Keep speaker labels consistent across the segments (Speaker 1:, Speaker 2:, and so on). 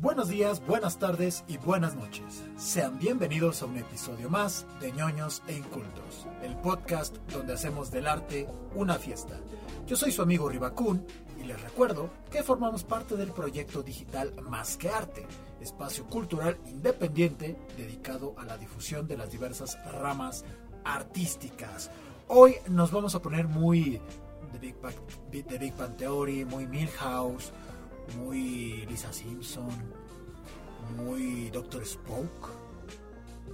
Speaker 1: Buenos días, buenas tardes y buenas noches. Sean bienvenidos a un episodio más de ñoños e incultos, el podcast donde hacemos del arte una fiesta. Yo soy su amigo Ribacún y les recuerdo que formamos parte del proyecto digital Más que Arte, espacio cultural independiente dedicado a la difusión de las diversas ramas artísticas. Hoy nos vamos a poner muy The Big Bang, The Big Bang Theory, muy Milhouse, muy Lisa Simpson, muy Doctor Spoke.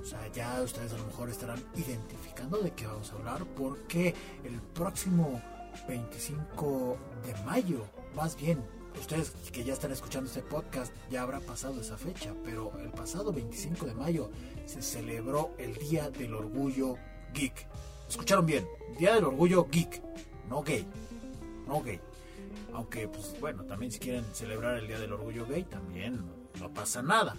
Speaker 1: O sea, ya ustedes a lo mejor estarán identificando de qué vamos a hablar porque el próximo 25 de mayo, más bien, ustedes que ya están escuchando este podcast ya habrá pasado esa fecha, pero el pasado 25 de mayo se celebró el Día del Orgullo Geek. ¿Escucharon bien? Día del Orgullo Geek, no gay, no gay. Aunque, pues bueno, también si quieren celebrar el Día del Orgullo Gay, también no pasa nada.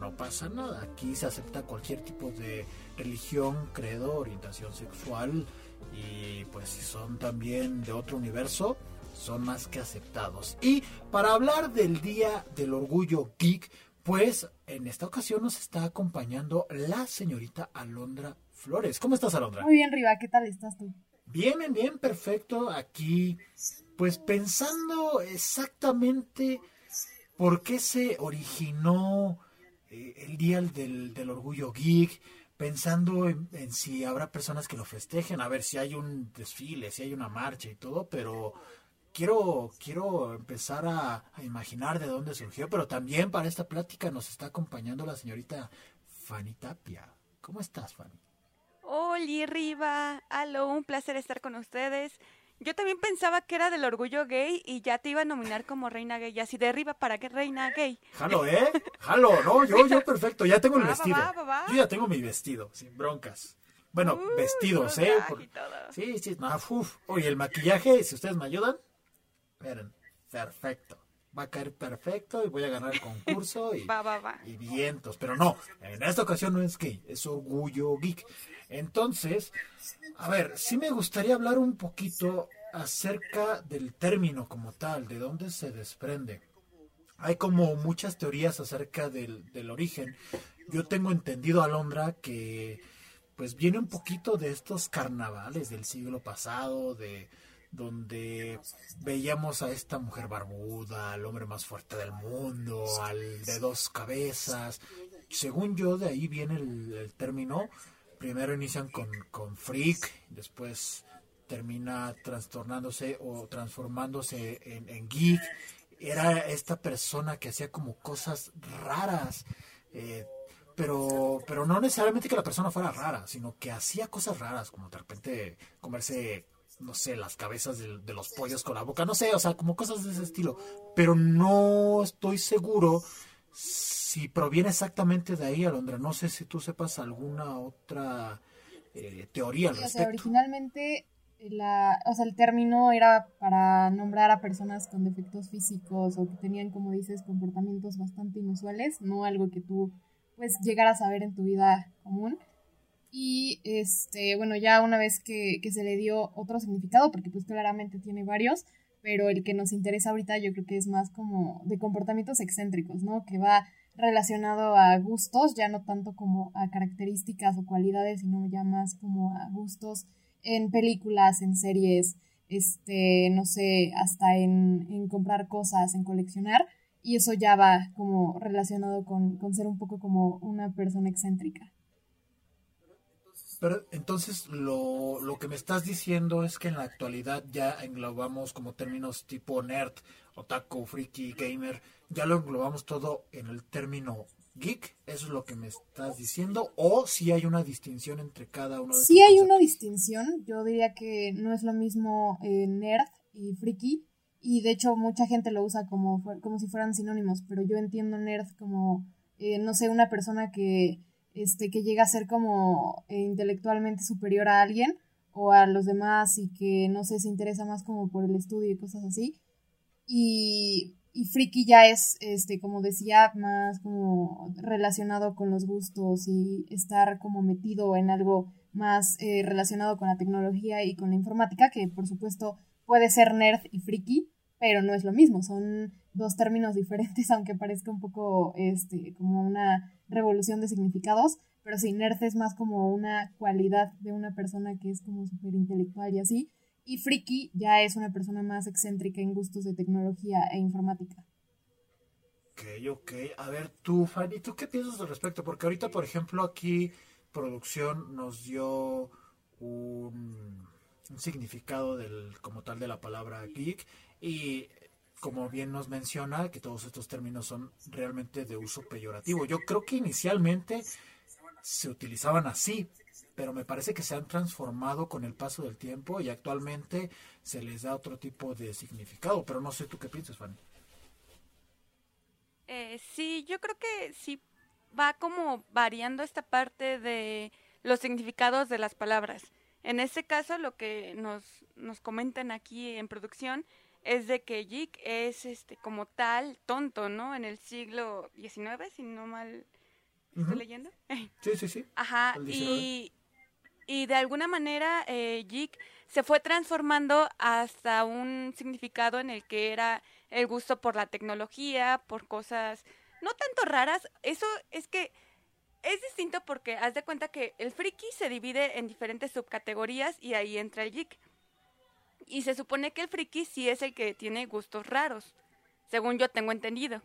Speaker 1: No pasa nada. Aquí se acepta cualquier tipo de religión, credo, orientación sexual y pues si son también de otro universo, son más que aceptados. Y para hablar del Día del Orgullo Geek, pues en esta ocasión nos está acompañando la señorita Alondra Flores. ¿Cómo estás, Alondra?
Speaker 2: Muy bien, Riva, ¿qué tal estás tú?
Speaker 1: Bien, bien, perfecto. Aquí, pues pensando exactamente por qué se originó eh, el Día del, del Orgullo Geek, pensando en, en, si habrá personas que lo festejen, a ver si hay un desfile, si hay una marcha y todo, pero quiero, quiero empezar a, a imaginar de dónde surgió, pero también para esta plática nos está acompañando la señorita Fanny Tapia. ¿Cómo estás, Fanny?
Speaker 3: Hola, Riva. Aló, un placer estar con ustedes. Yo también pensaba que era del orgullo gay y ya te iba a nominar como reina gay. Así de arriba, ¿para qué reina gay?
Speaker 1: Jalo, ¿eh? Jalo, no, yo, yo perfecto, ya tengo el va, vestido. Va, va, yo ya tengo mi vestido, sin broncas. Bueno, uh, vestidos, ¿eh? Por... Sí, sí, no, uf. Oye, el maquillaje, si ustedes me ayudan, miren, perfecto. Va a caer perfecto y voy a ganar el concurso y,
Speaker 3: va, va, va.
Speaker 1: y vientos. Pero no, en esta ocasión no es gay, es orgullo geek. Entonces, a ver, sí me gustaría hablar un poquito acerca del término como tal, de dónde se desprende. Hay como muchas teorías acerca del, del origen. Yo tengo entendido, Alondra, que pues viene un poquito de estos carnavales del siglo pasado, de donde veíamos a esta mujer barbuda, al hombre más fuerte del mundo, al de dos cabezas. Según yo, de ahí viene el, término primero inician con, con freak, después termina trastornándose o transformándose en, en, geek. Era esta persona que hacía como cosas raras, eh, pero, pero no necesariamente que la persona fuera rara, sino que hacía cosas raras, como de repente comerse, no sé, las cabezas de, de los pollos con la boca, no sé, o sea, como cosas de ese estilo. Pero no estoy seguro si proviene exactamente de ahí, Alondra. No sé si tú sepas alguna otra eh, teoría al respecto.
Speaker 2: O sea, originalmente la, o sea, el término era para nombrar a personas con defectos físicos o que tenían, como dices, comportamientos bastante inusuales, no algo que tú pues llegaras a ver en tu vida común. Y este, bueno, ya una vez que, que se le dio otro significado, porque pues claramente tiene varios, pero el que nos interesa ahorita yo creo que es más como de comportamientos excéntricos, ¿no? Que va relacionado a gustos, ya no tanto como a características o cualidades, sino ya más como a gustos en películas, en series, este, no sé, hasta en, en comprar cosas, en coleccionar, y eso ya va como relacionado con, con ser un poco como una persona excéntrica.
Speaker 1: Pero entonces lo, lo, que me estás diciendo es que en la actualidad ya englobamos como términos tipo nerd, otaku, friki, gamer, ya lo englobamos todo en el término geek, eso es lo que me estás diciendo, o si hay una distinción entre cada uno de
Speaker 2: Sí hay conceptos? una distinción, yo diría que no es lo mismo eh, nerd y friki, y de hecho mucha gente lo usa como, como si fueran sinónimos, pero yo entiendo nerd como, eh, no sé, una persona que este, que llega a ser como eh, intelectualmente superior a alguien o a los demás y que no sé, se interesa más como por el estudio y cosas así. Y, y friki ya es, este, como decía, más como relacionado con los gustos y estar como metido en algo más eh, relacionado con la tecnología y con la informática, que por supuesto puede ser nerd y friki, pero no es lo mismo, son dos términos diferentes, aunque parezca un poco este, como una revolución de significados, pero sí, nerd es más como una cualidad de una persona que es como súper intelectual y así, y friki ya es una persona más excéntrica en gustos de tecnología e informática.
Speaker 1: Ok, ok. A ver, tú, Fanny, ¿tú qué piensas al respecto? Porque ahorita, por ejemplo, aquí producción nos dio un, un significado del, como tal de la palabra geek y como bien nos menciona, que todos estos términos son realmente de uso peyorativo. Yo creo que inicialmente se utilizaban así, pero me parece que se han transformado con el paso del tiempo y actualmente se les da otro tipo de significado, pero no sé tú qué piensas, Fanny.
Speaker 3: Eh, sí, yo creo que sí va como variando esta parte de los significados de las palabras. En este caso, lo que nos, nos comentan aquí en producción es de que geek es este como tal tonto, ¿no? En el siglo XIX, si no mal estoy leyendo.
Speaker 1: Sí, sí, sí.
Speaker 3: Ajá, y, y de alguna manera eh, se fue transformando hasta un significado en el que era el gusto por la tecnología, por cosas no tanto raras. Eso es que es distinto porque haz de cuenta que el friki se divide en diferentes subcategorías y ahí entra el geek. Y se supone que el friki sí es el que tiene gustos raros, según yo tengo entendido.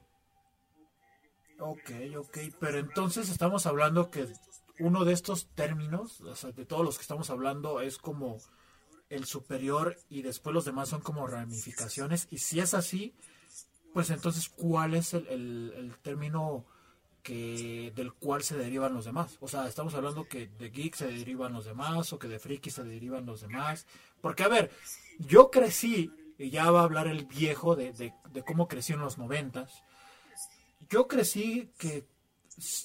Speaker 1: Ok, ok, pero entonces estamos hablando que uno de estos términos, o sea, de todos los que estamos hablando, es como el superior y después los demás son como ramificaciones. Y si es así, pues entonces, ¿cuál es el, el, término que del cual se derivan los demás? O sea, estamos hablando que de geek se derivan los demás o que de friki se derivan los demás. Porque, a ver, yo crecí, y ya va a hablar el viejo de, de, cómo creció en los noventas. Yo crecí que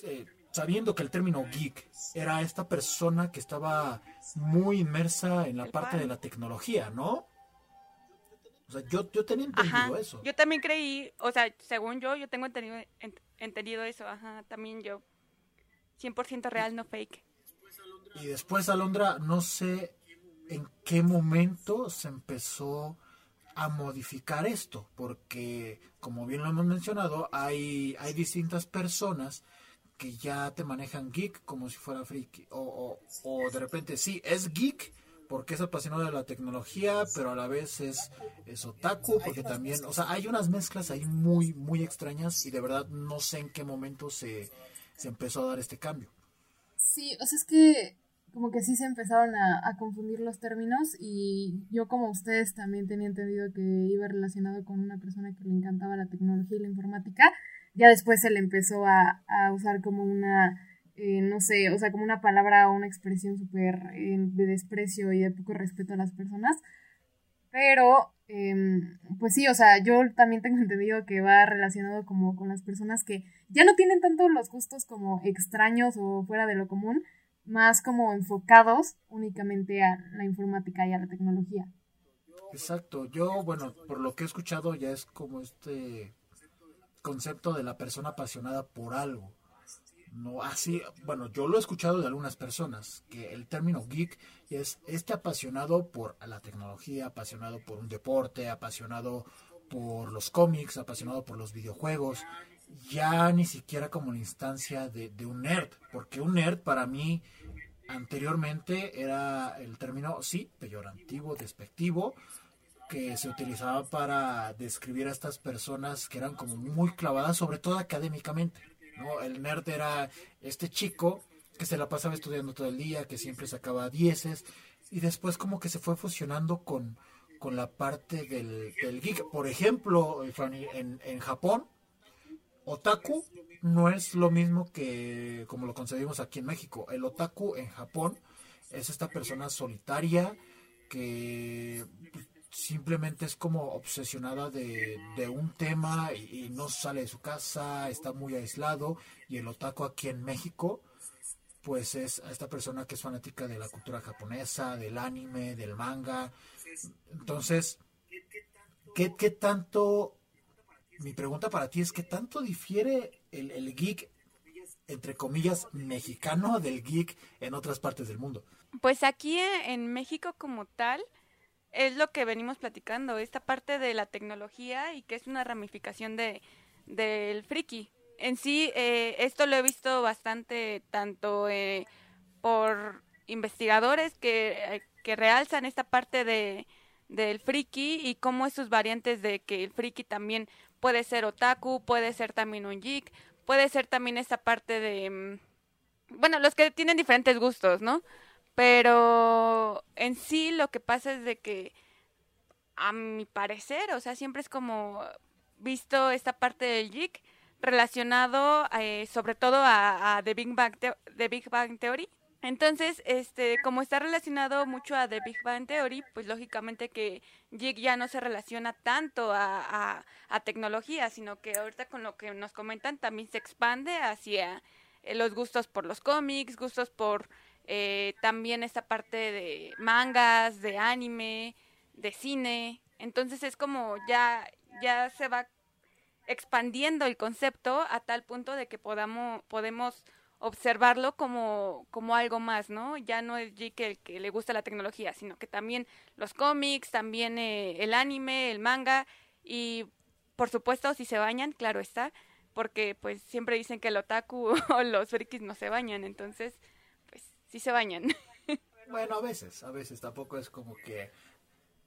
Speaker 1: eh, sabiendo que el término geek era esta persona que estaba muy inmersa en la parte de la tecnología, ¿no? O sea, yo, yo tenía entendido eso.
Speaker 3: Yo también creí, o sea, según yo, yo tengo entendido, entendido eso, ajá, también yo. 100% real, no fake.
Speaker 1: Y después, Alondra, no sé en qué momento se empezó a modificar esto, porque como bien lo hemos mencionado, hay, hay distintas personas que ya te manejan geek como si fuera freak, o, o, de repente sí, es geek porque es apasionado de la tecnología, pero a la vez es, es otaku, porque también, o sea, hay unas mezclas ahí muy, muy extrañas y de verdad no sé en qué momento se, se empezó a dar este cambio.
Speaker 2: Sí, o sea, es que como que sí se empezaron a, a, confundir los términos y yo como ustedes también tenía entendido que iba relacionado con una persona que le encantaba la tecnología y la informática, ya después se le empezó a, a usar como una, eh, no sé, o sea, como una palabra o una expresión súper eh, de desprecio y de poco respeto a las personas. Pero, em, pues sí, o sea, yo también tengo entendido que va relacionado como con las personas que ya no tienen tanto los gustos como extraños o fuera de lo común, más como enfocados únicamente a la informática y a la tecnología.
Speaker 1: Exacto, yo, bueno, por lo que he escuchado ya es como este concepto de la persona apasionada por algo. No así, bueno, yo lo he escuchado de algunas personas, que el término geek es este apasionado por la tecnología, apasionado por un deporte, apasionado por los cómics, apasionado por los videojuegos, ya ni siquiera como la instancia de, de un nerd, porque un nerd para mí anteriormente era el término, sí, peyorativo, despectivo, que se utilizaba para describir a estas personas que eran como muy clavadas, sobre todo académicamente. ¿No? El nerd era este chico que se la pasaba estudiando todo el día, que siempre sacaba dieces, y después como que se fue fusionando con, con la parte del, geek. Por ejemplo, en, en Japón, otaku no es lo mismo que como lo concebimos aquí en México. El otaku en Japón es esta persona solitaria que simplemente es como obsesionada de, un tema y, no sale de su casa, está muy aislado. Y el otaku aquí en México, pues es esta persona que es fanática de la cultura japonesa, del anime, del manga. Entonces, ¿qué, qué tanto mi pregunta para ti es, ¿qué tanto difiere el, el geek, entre comillas, mexicano del geek en otras partes del mundo?
Speaker 3: Pues aquí en México como tal, es lo que venimos platicando, esta parte de la tecnología y que es una ramificación de del friki. En sí, eh, esto lo he visto bastante tanto eh, por investigadores que, eh, que realzan esta parte de del friki y cómo sus variantes de que el friki también puede ser otaku, puede ser también un geek, puede ser también esta parte de mm, bueno, los que tienen diferentes gustos, ¿no? Pero en sí lo que pasa es de que a mi parecer, o sea, siempre es como visto esta parte del geek relacionado eh, sobre todo a, The Big Bang, The Big Bang Theory. Entonces, este, como está relacionado mucho a The Big Bang Theory, pues lógicamente que Jig ya no se relaciona tanto a, a, tecnología, sino que ahorita con lo que nos comentan también se expande hacia eh, los gustos por los cómics, gustos por eh, también esta parte de mangas, de anime, de cine. Entonces es como ya, ya se va expandiendo el concepto a tal punto de que podamos, podemos observarlo como, como algo más, ¿no? Ya no es G que, que le gusta la tecnología, sino que también los cómics, también eh, el anime, el manga y por supuesto si se bañan, claro está, porque pues siempre dicen que el otaku o los frikis no se bañan, entonces sí se bañan.
Speaker 1: Bueno, a veces, a veces tampoco es como que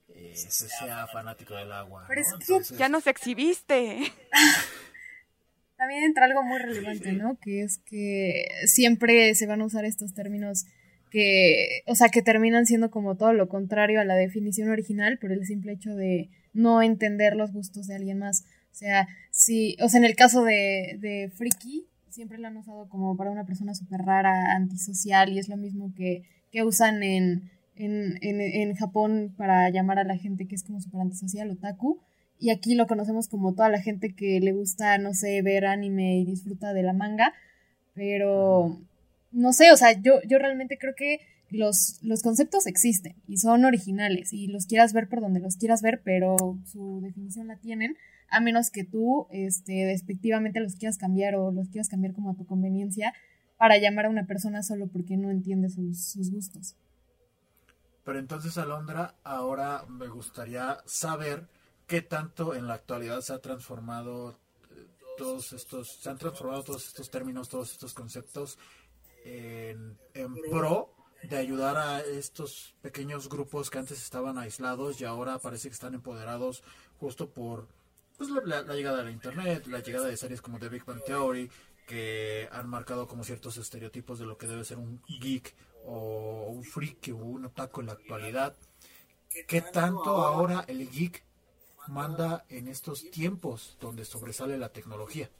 Speaker 1: eh, se sea fanático del agua.
Speaker 3: Pero es que ya nos exhibiste.
Speaker 2: También entra algo muy relevante, ¿no? Que es que siempre se van a usar estos términos que, o sea, que terminan siendo como todo lo contrario a la definición original por el simple hecho de no entender los gustos de alguien más. O sea, si, o sea, en el caso de, de Friki, siempre lo han usado como para una persona súper rara, antisocial, y es lo mismo que, que usan en, en, en, en Japón para llamar a la gente que es como súper antisocial, otaku. Y aquí lo conocemos como toda la gente que le gusta, no sé, ver anime y disfruta de la manga, pero no sé, o sea, yo, yo realmente creo que los, los conceptos existen y son originales y los quieras ver por donde los quieras ver, pero su definición la tienen, a menos que tú este, despectivamente los quieras cambiar o los quieras cambiar como a tu conveniencia para llamar a una persona solo porque no entiende sus, gustos.
Speaker 1: Pero entonces, Alondra, ahora me gustaría saber qué tanto en la actualidad se ha transformado eh, todos estos, se han transformado todos estos términos, todos estos conceptos en, pro de ayudar a estos pequeños grupos que antes estaban aislados y ahora parece que están empoderados justo por pues, la, llegada de la internet, la llegada de series como The Big Bang Theory, que han marcado como ciertos estereotipos de lo que debe ser un geek o un freak o un otaku en la actualidad. ¿Qué tanto ahora el geek manda en estos tiempos donde sobresale la tecnología?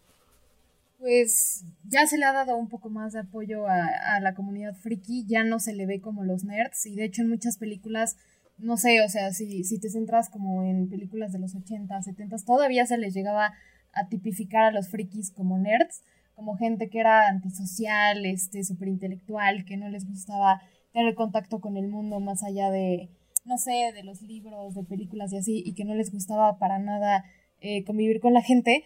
Speaker 2: Pues ya se le ha dado un poco más de apoyo a, la comunidad friki, ya no se le ve como los nerds y de hecho en muchas películas, no sé, o sea, si, si te centras como en películas de los 80, 70, todavía se les llegaba a tipificar a los frikis como nerds, como gente que era antisocial, este, súper intelectual, que no les gustaba tener contacto con el mundo más allá de, no sé, de los libros, de películas y así, y que no les gustaba para nada eh, convivir con la gente,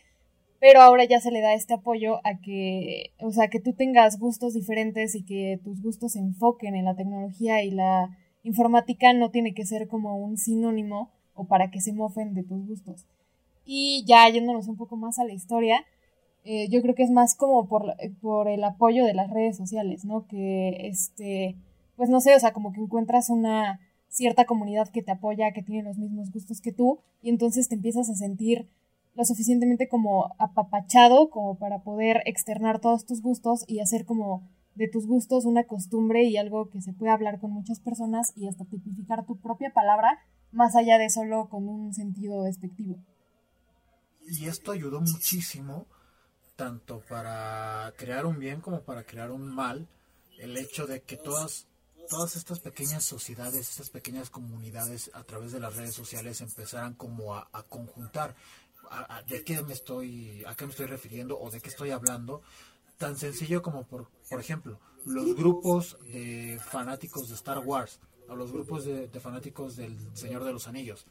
Speaker 2: pero ahora ya se le da este apoyo a que, o sea, que tú tengas gustos diferentes y que tus gustos se enfoquen en la tecnología y la informática no tiene que ser como un sinónimo o para que se mofen de tus gustos. Y ya yéndonos un poco más a la historia, eh, yo creo que es más como por, por el apoyo de las redes sociales, ¿no? Que, este, pues no sé, o sea, como que encuentras una cierta comunidad que te apoya, que tiene los mismos gustos que tú, y entonces te empiezas a sentir lo suficientemente como apapachado como para poder externar todos tus gustos y hacer como de tus gustos una costumbre y algo que se puede hablar con muchas personas y hasta tipificar tu propia palabra más allá de solo con un sentido despectivo.
Speaker 1: Y esto ayudó muchísimo tanto para crear un bien como para crear un mal, el hecho de que todas todas estas pequeñas sociedades, estas pequeñas comunidades a través de las redes sociales empezaran como a, conjuntar de qué me estoy, a qué me estoy refiriendo o de qué estoy hablando, tan sencillo como por, por ejemplo, los grupos de fanáticos de Star Wars o los grupos de, fanáticos del Señor de los Anillos,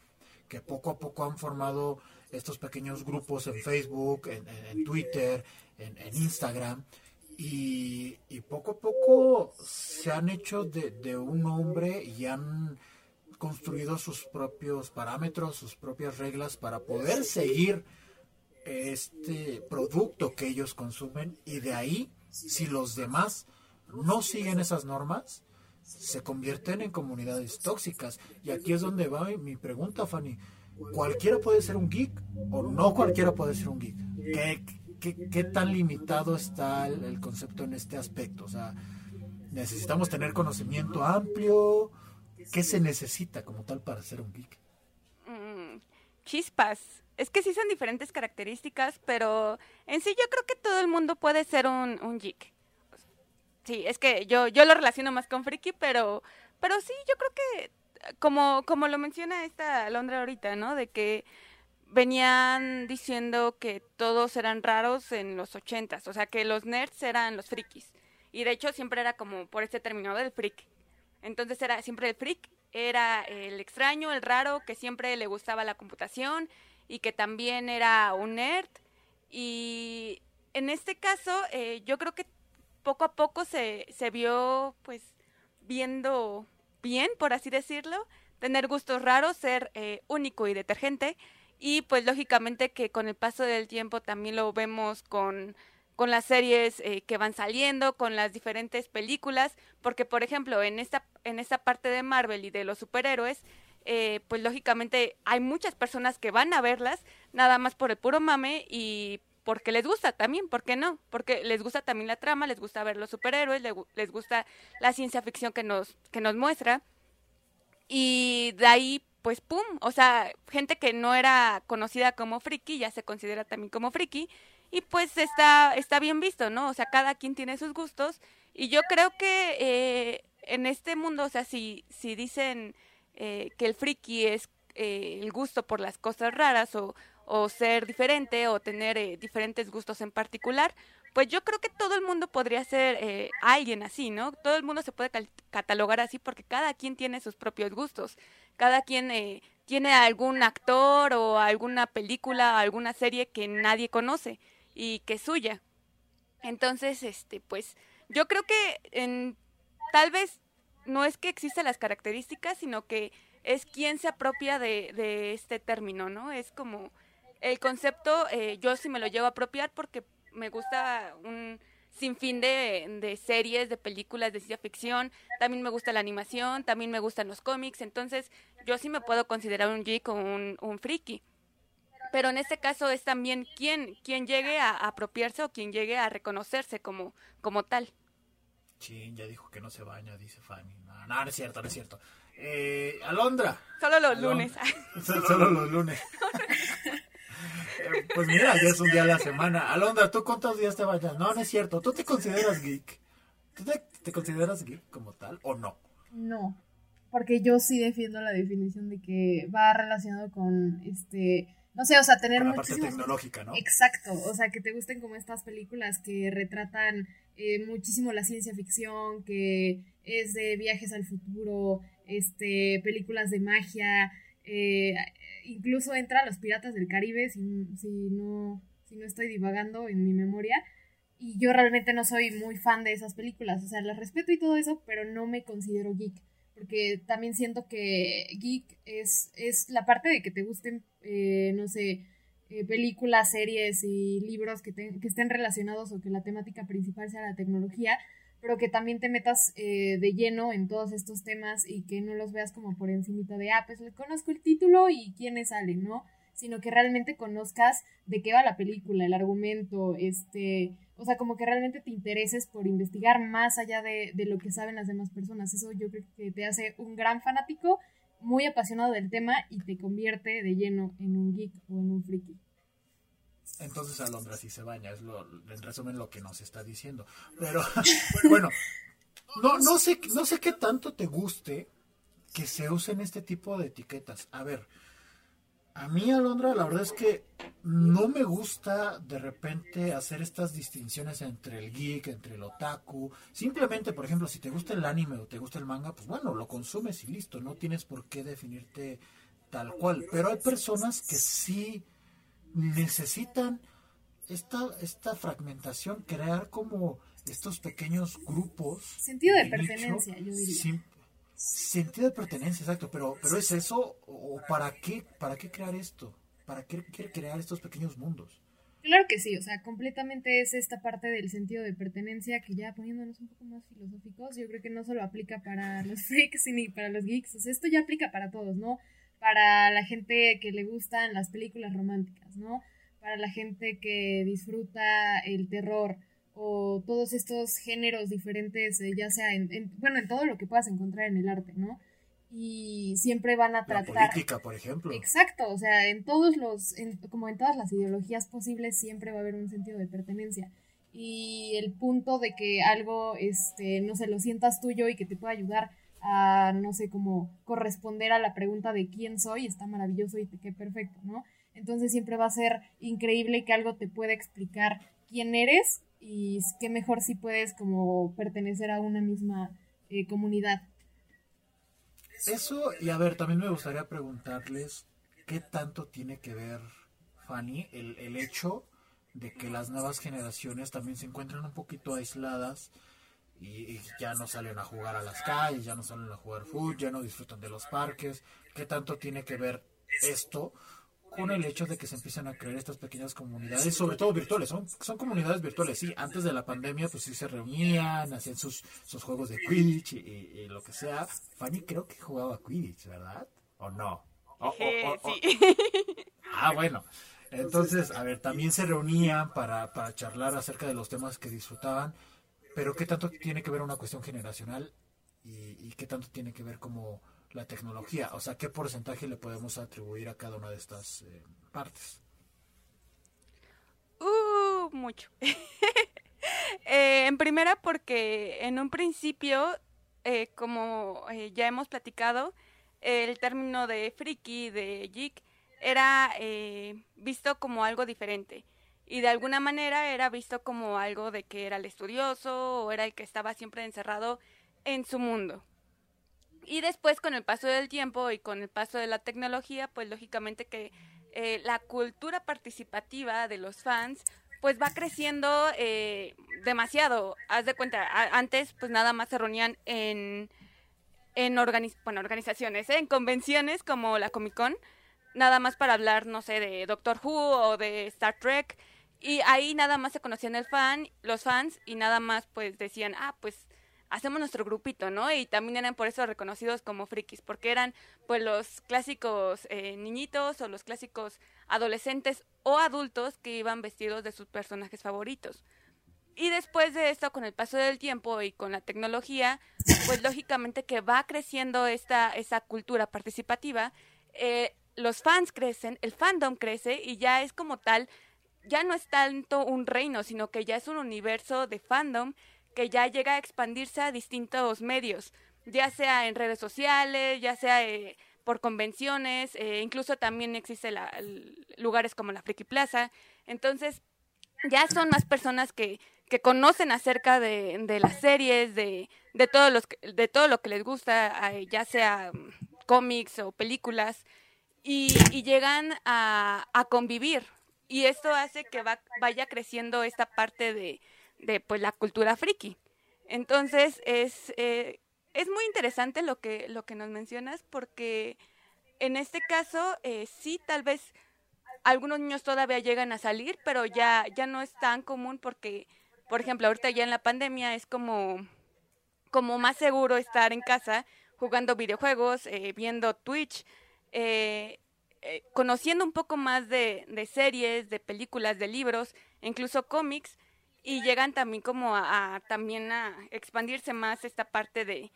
Speaker 1: que poco a poco han formado estos pequeños grupos en Facebook, en, Twitter, en, en Instagram, y, poco a poco se han hecho de, un hombre y han construido sus propios parámetros, sus propias reglas para poder seguir este producto que ellos consumen y de ahí, si los demás no siguen esas normas, se convierten en comunidades tóxicas. Y aquí es donde va mi pregunta, Fanny. ¿Cualquiera puede ser un geek o no cualquiera puede ser un geek? ¿Qué, qué, tan limitado está el, concepto en este aspecto? O sea, necesitamos tener conocimiento amplio. ¿Qué se necesita como tal para ser un geek?
Speaker 3: Chispas. Es que sí son diferentes características, pero en sí yo creo que todo el mundo puede ser un, un geek. Sí, es que yo, yo lo relaciono más con friki, pero, pero sí, yo creo que como, como lo menciona esta Londra ahorita, ¿no? De que venían diciendo que todos eran raros en los ochentas, o sea que los nerds eran los frikis. Y de hecho siempre era como por este término del freak. Entonces era siempre el freak, era el extraño, el raro, que siempre le gustaba la computación y que también era un nerd. Y en este caso, eh, yo creo que poco a poco se, se vio pues viendo bien, por así decirlo, tener gustos raros, ser eh, único y detergente. Y pues lógicamente que con el paso del tiempo también lo vemos con, con las series eh, que van saliendo, con las diferentes películas, porque por ejemplo en esta, en esta parte de Marvel y de los superhéroes, eh, pues lógicamente hay muchas personas que van a verlas nada más por el puro mame y porque les gusta también, ¿por qué no? Porque les gusta también la trama, les gusta ver los superhéroes, les gusta la ciencia ficción que nos, que nos muestra. Y de ahí pues pum, o sea, gente que no era conocida como friki ya se considera también como friki y pues está, está bien visto, ¿no? O sea, cada quien tiene sus gustos y yo creo que eh, en este mundo, o sea, si, si dicen eh, que el friki es eh, el gusto por las cosas raras o, o ser diferente o tener diferentes gustos en particular, pues yo creo que todo el mundo podría ser alguien así, ¿no? Todo el mundo se puede catalogar así porque cada quien tiene sus propios gustos cada quien eh, tiene algún actor o alguna película, alguna serie que nadie conoce y que es suya. Entonces, este, pues, yo creo que en, tal vez no es que existan las características, sino que es quien se apropia de, este término, ¿no? Es como el concepto, eh, yo sí me lo llevo a apropiar porque me gusta un sin fin de, de, series, de películas de ciencia ficción. También me gusta la animación, también me gustan los cómics. Entonces, yo sí me puedo considerar un geek o un, un friki. Pero en este caso es también quien, quien llegue a, apropiarse o quien llegue a reconocerse como, como tal.
Speaker 1: Ya dijo que no se baña, dice Fanny. No, no, es cierto, no es cierto. Eh, Alondra.
Speaker 3: Solo los lunes.
Speaker 1: Solo los lunes. Pues mira, ya es un día a la semana. Alondra, ¿tú cuántos días te bañas? No, no es cierto. ¿Tú te consideras geek? ¿Tú te, consideras geek como tal o no?
Speaker 2: No, porque yo sí defiendo la definición de que va relacionado con este no sé, o sea, tener
Speaker 1: con la parte tecnológica, ¿no?
Speaker 2: Exacto, o sea, que te gusten como estas películas que retratan eh, muchísimo la ciencia ficción, que es de viajes al futuro, este, películas de magia, eh, incluso entra Los Piratas del Caribe, si, no, si no estoy divagando en mi memoria. Y yo realmente no soy muy fan de esas películas. O sea, las respeto y todo eso, pero no me considero geek. Porque también siento que geek es, es la parte de que te gusten, eh, no sé, eh, películas, series y libros que, que estén relacionados o que la temática principal sea la tecnología pero que también te metas eh, de lleno en todos estos temas y que no los veas como por encimita de, ah, pues conozco el título y quiénes salen, ¿no? Sino que realmente conozcas de qué va la película, el argumento, este, o sea, como que realmente te intereses por investigar más allá de, de lo que saben las demás personas. Eso yo creo que te hace un gran fanático, muy apasionado del tema y te convierte de lleno en un geek o en un friki.
Speaker 1: Entonces Alondra sí se baña, es lo, en resumen lo que nos está diciendo. Pero bueno, no, no, sé, no sé qué tanto te guste que se usen este tipo de etiquetas. A ver, a mí Alondra la verdad es que no me gusta de repente hacer estas distinciones entre el geek, entre el otaku. Simplemente, por ejemplo, si te gusta el anime o te gusta el manga, pues bueno, lo consumes y listo, no tienes por qué definirte tal cual. Pero hay personas que sí necesitan esta, esta fragmentación, crear como estos pequeños grupos.
Speaker 2: Sentido de, pertenencia, yo diría.
Speaker 1: Sentido de pertenencia, exacto, pero, pero ¿es eso o para qué, para qué crear esto? ¿Para qué quiere crear estos pequeños mundos?
Speaker 2: Claro que sí, o sea, completamente es esta parte del sentido de pertenencia que ya poniéndonos un poco más filosóficos, yo creo que no solo aplica para los freaks ni para los geeks, o sea, esto ya aplica para todos, ¿no? Para la gente que le gustan las películas románticas, ¿no? Para la gente que disfruta el terror, o todos estos géneros diferentes, eh, ya sea en, bueno, en todo lo que puedas encontrar en el arte, ¿no? Y siempre van a tratar...
Speaker 1: La política, por ejemplo.
Speaker 2: Exacto, o sea, en todos los, como en todas las ideologías posibles, siempre va a haber un sentido de pertenencia. Y el punto de que algo, este, no sé, lo sientas tuyo y que te pueda ayudar a, no sé, como corresponder a la pregunta de quién soy, está maravilloso y te qué perfecto, ¿no? Entonces siempre va a ser increíble que algo te pueda explicar quién eres y qué mejor si puedes como pertenecer a una misma eh, comunidad.
Speaker 1: Eso, y a ver, también me gustaría preguntarles qué tanto tiene que ver, Fanny, el, el hecho de que las nuevas generaciones también se encuentran un poquito aisladas y, ya no salen a jugar a las calles, ya no salen a jugar fútbol, ya no disfrutan de los parques. ¿Qué tanto tiene que ver esto con el hecho de que se empiezan a crear estas pequeñas comunidades, sobre todo virtuales, son, son comunidades virtuales, sí, antes de la pandemia pues sí se reunían, hacían sus, sus juegos de Quidditch y, lo que sea. Fanny creo que jugaba Quidditch, ¿verdad? ¿O no?
Speaker 3: sí.
Speaker 1: Ah, bueno. Entonces, a ver, también se reunían para, para charlar acerca de los temas que disfrutaban, pero ¿qué tanto tiene que ver una cuestión generacional y, y qué tanto tiene que ver como la tecnología? O sea, ¿qué porcentaje le podemos atribuir a cada una de estas eh, partes?
Speaker 3: Uh, mucho. Eh, en primera porque en un principio, eh, como ya hemos platicado, el término de friki, de geek, era visto como algo diferente. Y de alguna manera era visto como algo de que era el estudioso o era el que estaba siempre encerrado en su mundo. Y después, con el paso del tiempo y con el paso de la tecnología, pues lógicamente que eh, la cultura participativa de los fans pues va creciendo eh, demasiado. Haz de cuenta, antes pues nada más se reunían en, en bueno, organizaciones, ¿eh? en convenciones como la Comic Con, nada más para hablar, no sé, de Doctor Who o de Star Trek. Y ahí nada más se conocían el fan, los fans, y nada más pues decían, ah, pues hacemos nuestro grupito, ¿no? Y también eran por eso reconocidos como frikis, porque eran pues los clásicos eh, niñitos o los clásicos adolescentes o adultos que iban vestidos de sus personajes favoritos. Y después de esto, con el paso del tiempo y con la tecnología, pues lógicamente que va creciendo esta, esa cultura participativa, eh, los fans crecen, el fandom crece y ya es como tal, ya no es tanto un reino, sino que ya es un universo de fandom que ya llega a expandirse a distintos medios, ya sea en redes sociales, ya sea eh, por convenciones, eh, incluso también existe lugares como la Friki Plaza. Entonces, ya son más personas que, que conocen acerca de, las series, de, de, todos los, de todo lo que les gusta, eh, ya sea mm, cómics o películas, y, llegan a, a, convivir. Y esto hace que va, vaya creciendo esta parte de, de pues la cultura friki. Entonces es, eh, es muy interesante lo que, lo que nos mencionas porque en este caso eh, sí tal vez algunos niños todavía llegan a salir, pero ya, ya no es tan común porque, por ejemplo, ahorita ya en la pandemia es como, como más seguro estar en casa jugando videojuegos, eh, viendo Twitch, conociendo un poco más de, de series, de películas, de libros, incluso cómics, y llegan también como a, también a expandirse más esta parte de,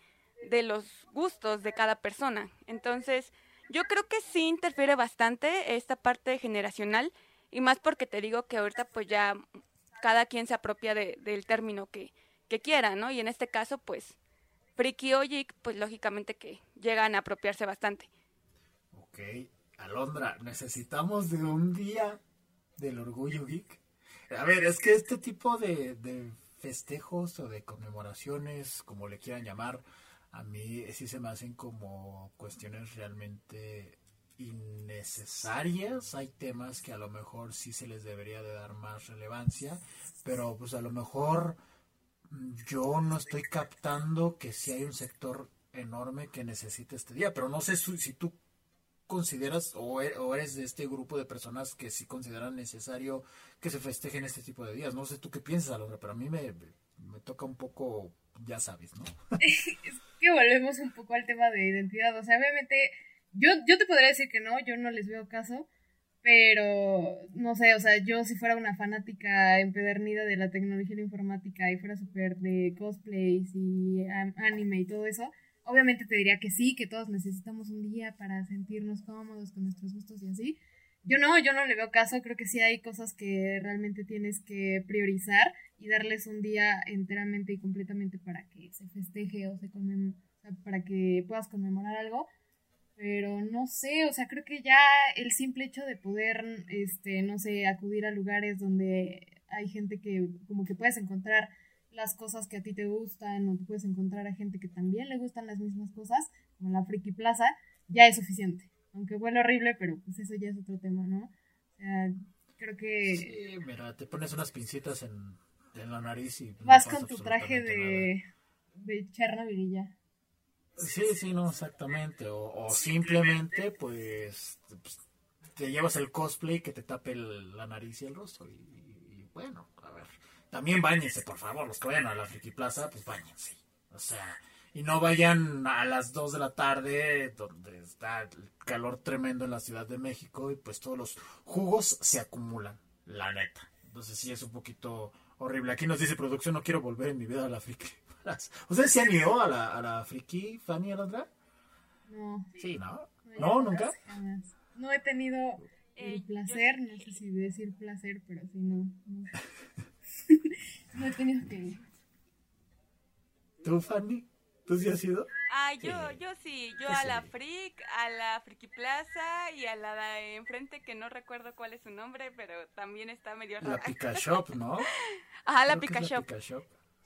Speaker 3: de los gustos de cada persona. Entonces, yo creo que sí interfiere bastante esta parte generacional y más porque te digo que ahorita pues ya cada quien se apropia de, del término que, que quiera, ¿no? Y en este caso pues friki o geek pues lógicamente que llegan a apropiarse bastante.
Speaker 1: Ok, Alondra, necesitamos de un día del orgullo geek. A ver, es que este tipo de, festejos o de conmemoraciones, como le quieran llamar, a mí sí se me hacen como cuestiones realmente innecesarias. Hay temas que a lo mejor sí se les debería de dar más relevancia, pero pues a lo mejor yo no estoy captando que si hay un sector enorme que necesita este día, pero no sé si tú consideras o eres de este grupo de personas que sí consideran necesario que se festejen este tipo de días. No sé tú qué piensas, Alondra, pero a mí me, me toca un poco, ya sabes, ¿no?
Speaker 2: es que volvemos un poco al tema de identidad. O sea, obviamente, yo, yo te podría decir que no, yo no les veo caso, pero no sé, o sea, yo si fuera una fanática empedernida de la tecnología y la informática y fuera súper de cosplays y anime y todo eso, Obviamente te diría que sí, que todos necesitamos un día para sentirnos cómodos con nuestros gustos y así. Yo no, yo no le veo caso, creo que sí hay cosas que realmente tienes que priorizar y darles un día enteramente y completamente para que se festeje o se sea, para que puedas conmemorar algo. Pero no sé, o sea, creo que ya el simple hecho de poder, este, no sé, acudir a lugares donde hay gente que como que puedes encontrar las cosas que a ti te gustan o te puedes encontrar a gente que también le gustan las mismas cosas, como la Friki Plaza, ya es suficiente. Aunque huele horrible, pero pues eso ya es otro tema, ¿no? O sea, creo que...
Speaker 1: Sí, mira, te pones unas pincitas en, la nariz y...
Speaker 2: Vas con tu traje de, de Chernobyl y ya.
Speaker 1: Sí, sí, no, exactamente. O, simplemente, pues, pues, te llevas el cosplay que te tape la nariz y el rostro. y bueno, también bañense, por favor, los que vayan a la Friki Plaza, pues bañense. O sea, y no vayan a las 2 de la tarde, donde está el calor tremendo en la Ciudad de México, y pues todos los jugos se acumulan, la neta. Entonces sí es un poquito horrible. Aquí nos dice producción, no quiero volver en mi vida a la Friki Plaza. ¿Ustedes se han ido a la, a la Friki, Fanny, Alondra?
Speaker 2: No.
Speaker 1: Sí, ¿no? ¿No, nunca?
Speaker 2: No he tenido el placer, no sé si decir placer, pero sí, no. no. no he tenido.
Speaker 1: ¿Tú, Fanny? ¿Tú sí has ido?
Speaker 3: Ah, yo, yo sí, yo a la Freak, a la Friki Plaza y a la de enfrente que no recuerdo cuál es su nombre, pero también está medio
Speaker 1: rara. La Pika Shop, ¿no?
Speaker 3: Ajá, la Pika Shop.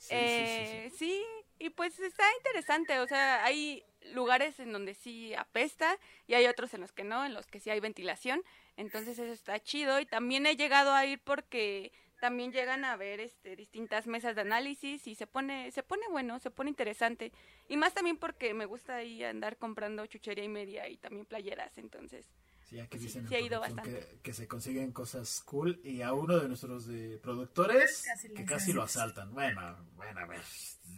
Speaker 3: Eh, sí, y pues está interesante, o sea, hay lugares en donde sí apesta y hay otros en los que no, en los que sí hay ventilación, entonces eso está chido y también he llegado a ir porque también llegan a ver este, distintas mesas de análisis y se pone, se pone bueno, se pone interesante. Y más también porque me gusta ahí andar comprando chuchería y media y también playeras, entonces.
Speaker 1: Sí, aquí pues dicen ha ido bastante. Que, se consiguen cosas cool y a uno de nuestros de productores que casi lo asaltan. Bueno, bueno, a ver,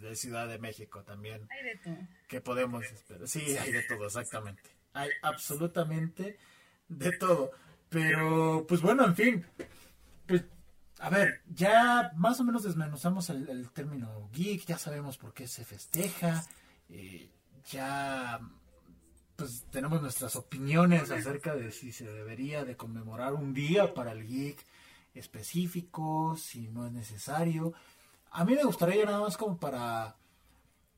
Speaker 1: de Ciudad de México también.
Speaker 2: Hay de todo.
Speaker 1: ¿Qué podemos esperar? Sí, hay de todo, exactamente. Hay absolutamente de todo. Pero, pues bueno, en fin. Pues a ver, ya más o menos desmenuzamos el, término geek, ya sabemos por qué se festeja, eh, ya pues tenemos nuestras opiniones acerca de si se debería de conmemorar un día para el geek específico, si no es necesario. A mí me gustaría nada más como para,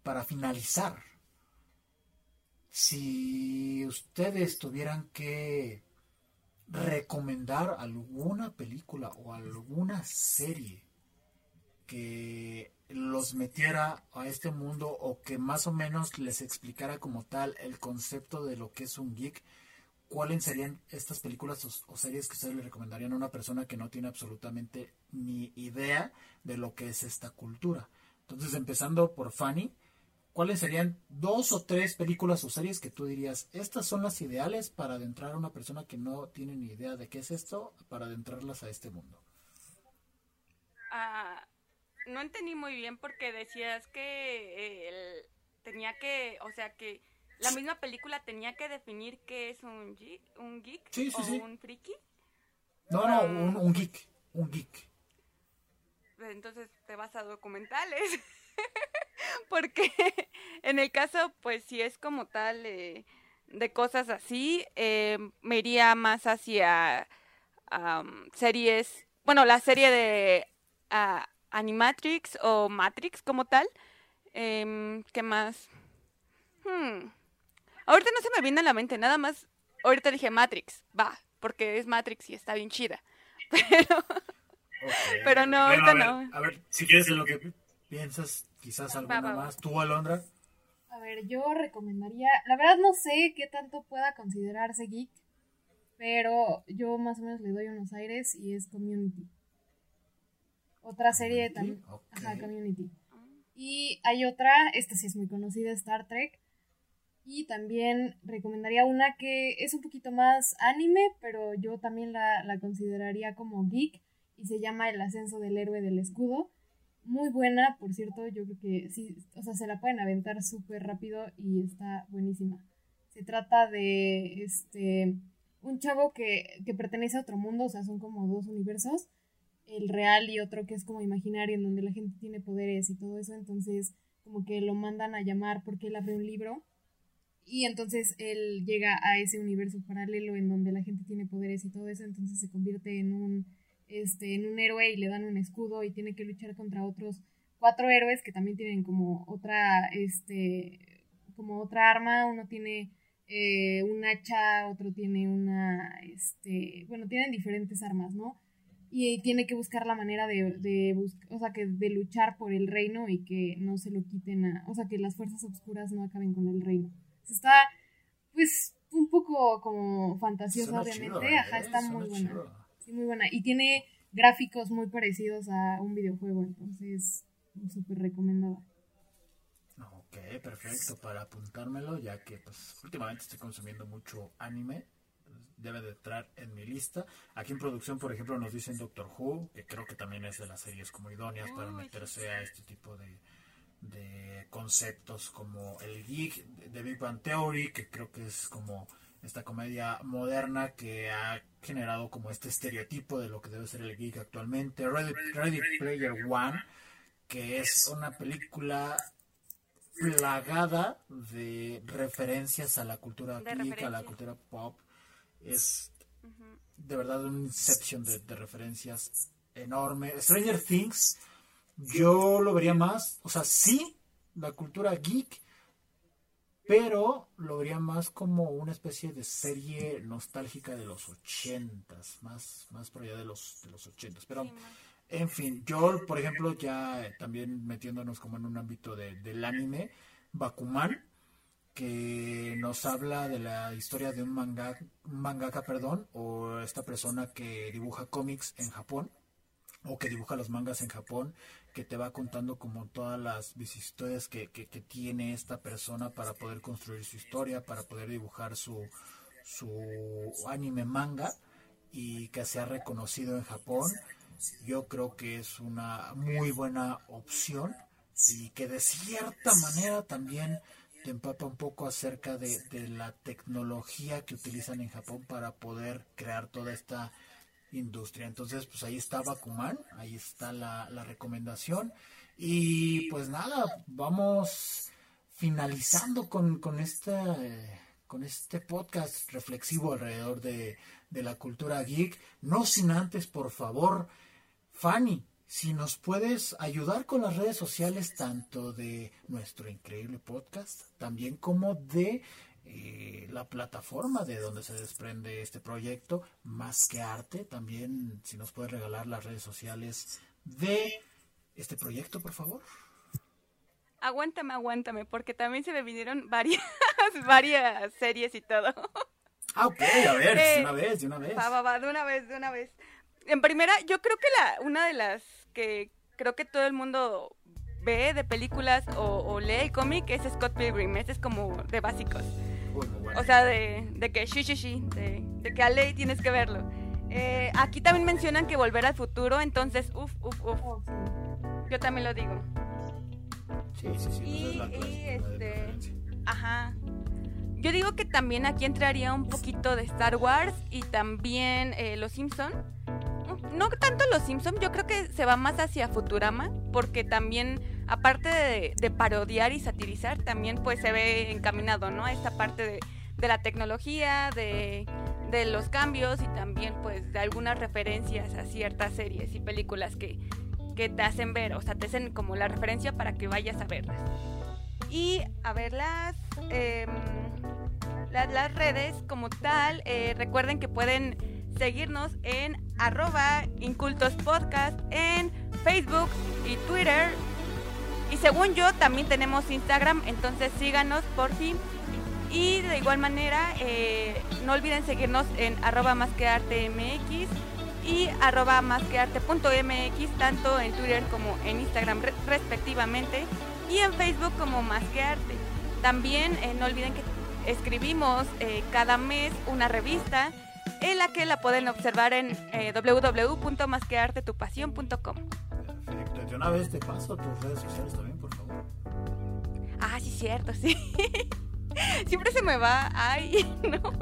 Speaker 1: para finalizar. Si ustedes tuvieran que recomendar alguna película o alguna serie que los metiera a este mundo o que más o menos les explicara como tal el concepto de lo que es un geek, ¿cuáles serían estas películas o, series que ustedes le recomendarían a una persona que no tiene absolutamente ni idea de lo que es esta cultura? Entonces, empezando por Fanny, ¿cuáles serían dos o tres películas o series que tú dirías, estas son las ideales para adentrar a una persona que no tiene ni idea de qué es esto, para adentrarlas a este mundo?
Speaker 3: Ah, no entendí muy bien porque decías que eh, tenía que, o sea, que la misma película tenía que definir qué es un geek, un geek o un friki.
Speaker 1: No, no, un, un geek, un geek.
Speaker 3: Entonces te vas a documentales. porque en el caso, pues si es como tal eh, de cosas así, eh, me iría más hacia series, bueno, la serie de ah, Animatrix o Matrix como tal. Eh, ¿Qué más? Hmm. Ahorita no se me viene a la mente, nada más. Ahorita dije Matrix, va, porque es Matrix y está bien chida. Pero, pero no, ahorita no.
Speaker 1: A ver, si quieres lo que piensas, quizás alguna más. ¿Tú, Alondra?
Speaker 2: A ver, yo recomendaría, la verdad no sé qué tanto pueda considerarse geek, pero yo más o menos le doy unos aires y es Community. Otra serie también, ajá, Community. Y hay otra, esta sí es muy conocida, Star Trek, Y también recomendaría una que es un poquito más anime, pero yo también la, la consideraría como geek y se llama El ascenso del héroe del escudo. Muy buena, por cierto, yo creo que sí, o sea, se la pueden aventar súper rápido y está buenísima. Se trata de este un chavo que, que pertenece a otro mundo, o sea, son como dos universos, el real y otro que es como imaginario, en donde la gente tiene poderes y todo eso, entonces como que lo mandan a llamar porque él abre un libro y entonces él llega a ese universo paralelo en donde la gente tiene poderes y todo eso, entonces se convierte en un este, en un héroe y le dan un escudo y tiene que luchar contra otros cuatro héroes que también tienen como otra, este, como otra arma, uno tiene eh, un hacha, otro tiene una, este, bueno, tienen diferentes armas, ¿no? Y tiene que buscar la manera de, de o sea, que de luchar por el reino y que no se lo quiten a, o sea, que las fuerzas oscuras no acaben con el reino. Está, pues, un poco como fantasiosa, obviamente,
Speaker 1: ¿eh?
Speaker 2: ajá, está muy buena muy buena. Y tiene gráficos muy parecidos a un videojuego, entonces súper recomendada.
Speaker 1: Ok, perfecto, para apuntármelo, ya que pues últimamente estoy consumiendo mucho anime, debe de entrar en mi lista. Aquí en producción, por ejemplo, nos dicen Doctor Who, que creo que también es de las series como idóneas para meterse a este tipo de, de conceptos como el geek de Big Bang Theory, que creo que es como esta comedia moderna que ha generado como este estereotipo de lo que debe ser el geek actualmente. Ready, Player One, que es una película plagada de referencias a la cultura geek, a la cultura pop. Es de verdad un inception de, de referencias enorme. Stranger Things, yo lo vería más, o sea, sí, la cultura geek, pero lo vería más como una especie de serie nostálgica de los ochentas, más, más por allá de los, de los ochentas. Pero, en fin, yo, por ejemplo, ya también metiéndonos como en un ámbito del anime, Bakuman, que nos habla de la historia de un manga, mangaka, perdón, o esta persona que dibuja cómics en Japón, o que dibuja los mangas en Japón, que te va contando como todas las vicisitudes que, que, tiene esta persona para poder construir su historia, para poder dibujar su, su anime manga y que se ha reconocido en Japón. Yo creo que es una muy buena opción y que de cierta manera también te empapa un poco acerca de, de la tecnología que utilizan en Japón para poder crear toda esta industria. Entonces, pues ahí está Bakuman, ahí está la, recomendación. Y pues nada, vamos finalizando con, con, este, con este podcast reflexivo alrededor de, de la cultura geek. No sin antes, por favor, Fanny, si nos puedes ayudar con las redes sociales, tanto de nuestro increíble podcast, también como de eh, la plataforma de donde se desprende este proyecto, más que arte, también si nos puede regalar las redes sociales de este proyecto, por favor.
Speaker 3: Aguántame, aguántame, porque también se me vinieron varias, varias series y todo.
Speaker 1: Ah, ok, a ver, de eh, una vez, de una vez.
Speaker 3: Va, va, va, de una vez, de una vez. En primera, yo creo que la, una de las que creo que todo el mundo ve de películas o, lee el cómic es Scott Pilgrim, ese es como de básicos. O sea, de, de que sí, sí, sí, de, de, que a ley tienes que verlo. Eh, aquí también mencionan que volver al futuro, entonces, uff, uff, uff. Yo también lo digo.
Speaker 1: Sí, sí, sí.
Speaker 3: Y, este. Ajá. Yo digo que también aquí entraría un poquito de Star Wars y también eh, Los Simpson. No tanto Los Simpson, yo creo que se va más hacia Futurama, porque también aparte de, parodiar y satirizar, también pues se ve encaminado, ¿no? A esta parte de, la tecnología, de, los cambios y también pues de algunas referencias a ciertas series y películas que, te hacen ver, o sea, te hacen como la referencia para que vayas a verlas. Y a verlas, em, las, redes como tal, eh, recuerden que pueden seguirnos en arroba incultos podcast en Facebook y Twitter y según yo, también tenemos Instagram, entonces síganos por fin. Y de igual manera, eh, no olviden seguirnos en arroba más que arte mx y arroba más que arte.mx, tanto en Twitter como en Instagram respectivamente, y en Facebook como más que arte. También eh, no olviden que escribimos eh, cada mes una revista en la que la pueden observar en eh, www.masqueartetupasión.com.
Speaker 1: Perfecto. De una vez te paso tus redes sociales también, por favor.
Speaker 3: Ah, sí, cierto, sí. Siempre se me va. Ay, no.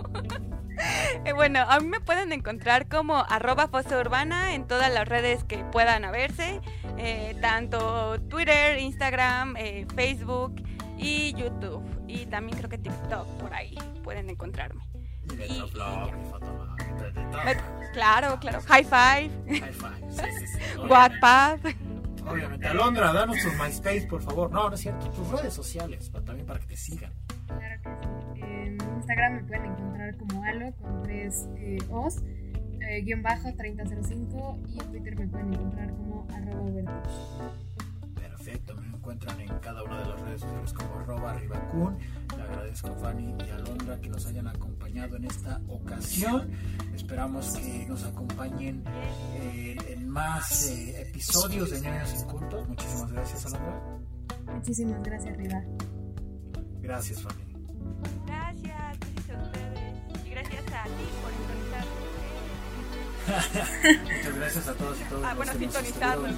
Speaker 3: Eh, bueno, a mí me pueden encontrar como arroba urbana en todas las redes que puedan haberse, eh, tanto Twitter, Instagram, eh, Facebook y YouTube. Y también creo que TikTok por ahí pueden encontrarme.
Speaker 1: Y
Speaker 3: Y-
Speaker 1: y
Speaker 3: claro, claro. High five,
Speaker 1: High five. Sí, sí, sí. Obviamente.
Speaker 3: Wattpad.
Speaker 1: Obviamente. Alondra, danos tus MySpace, por favor. No, no es cierto. Tus redes sociales, también para que te sigan.
Speaker 2: Claro que sí. En Instagram me pueden encontrar como Alo con tres eh, O's, eh, guion bajo 3005 y en Twitter me pueden encontrar como arroba.
Speaker 1: Perfecto, me encuentran en cada una de las redes sociales como arroba ribacun. Le agradezco a Fanny y a Alondra que nos hayan acompañado en esta ocasión. Esperamos que nos acompañen eh, en más eh, episodios de Ñoños Incultos. Muchísimas gracias, Alondra.
Speaker 2: Muchísimas gracias, Riva.
Speaker 1: Gracias, Fanny.
Speaker 3: Gracias, gracias a ustedes. Y gracias a ti por sintonizar.
Speaker 1: Muchas gracias a todos y todas.
Speaker 3: Ah, bueno, sintonizarnos,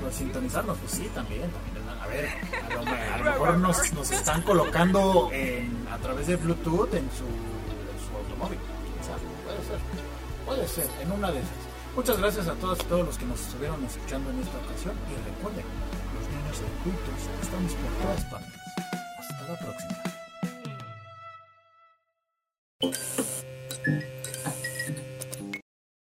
Speaker 1: Por sintonizarnos, pues sí, también. también. A ver, a lo, a lo mejor nos, nos están colocando en, a través de Bluetooth en su, en su automóvil. Puede ser. Puede ser, en una de esas. Muchas gracias a todos y todos los que nos estuvieron escuchando en esta ocasión. Y recuerden, los niños ocultos estamos por todas partes. La próxima.